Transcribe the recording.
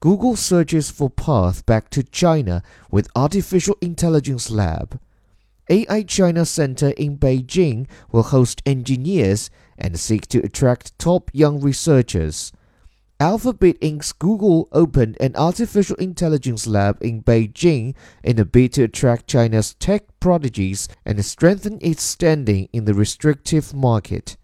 Google searches for path back to China with Artificial Intelligence Lab. AI China Center in Beijing will host engineers and seek to attract top young researchers. Alphabet Inc.'s Google opened an artificial intelligence lab in Beijing in a bid to attract China's tech prodigies and strengthen its standing in the restrictive market.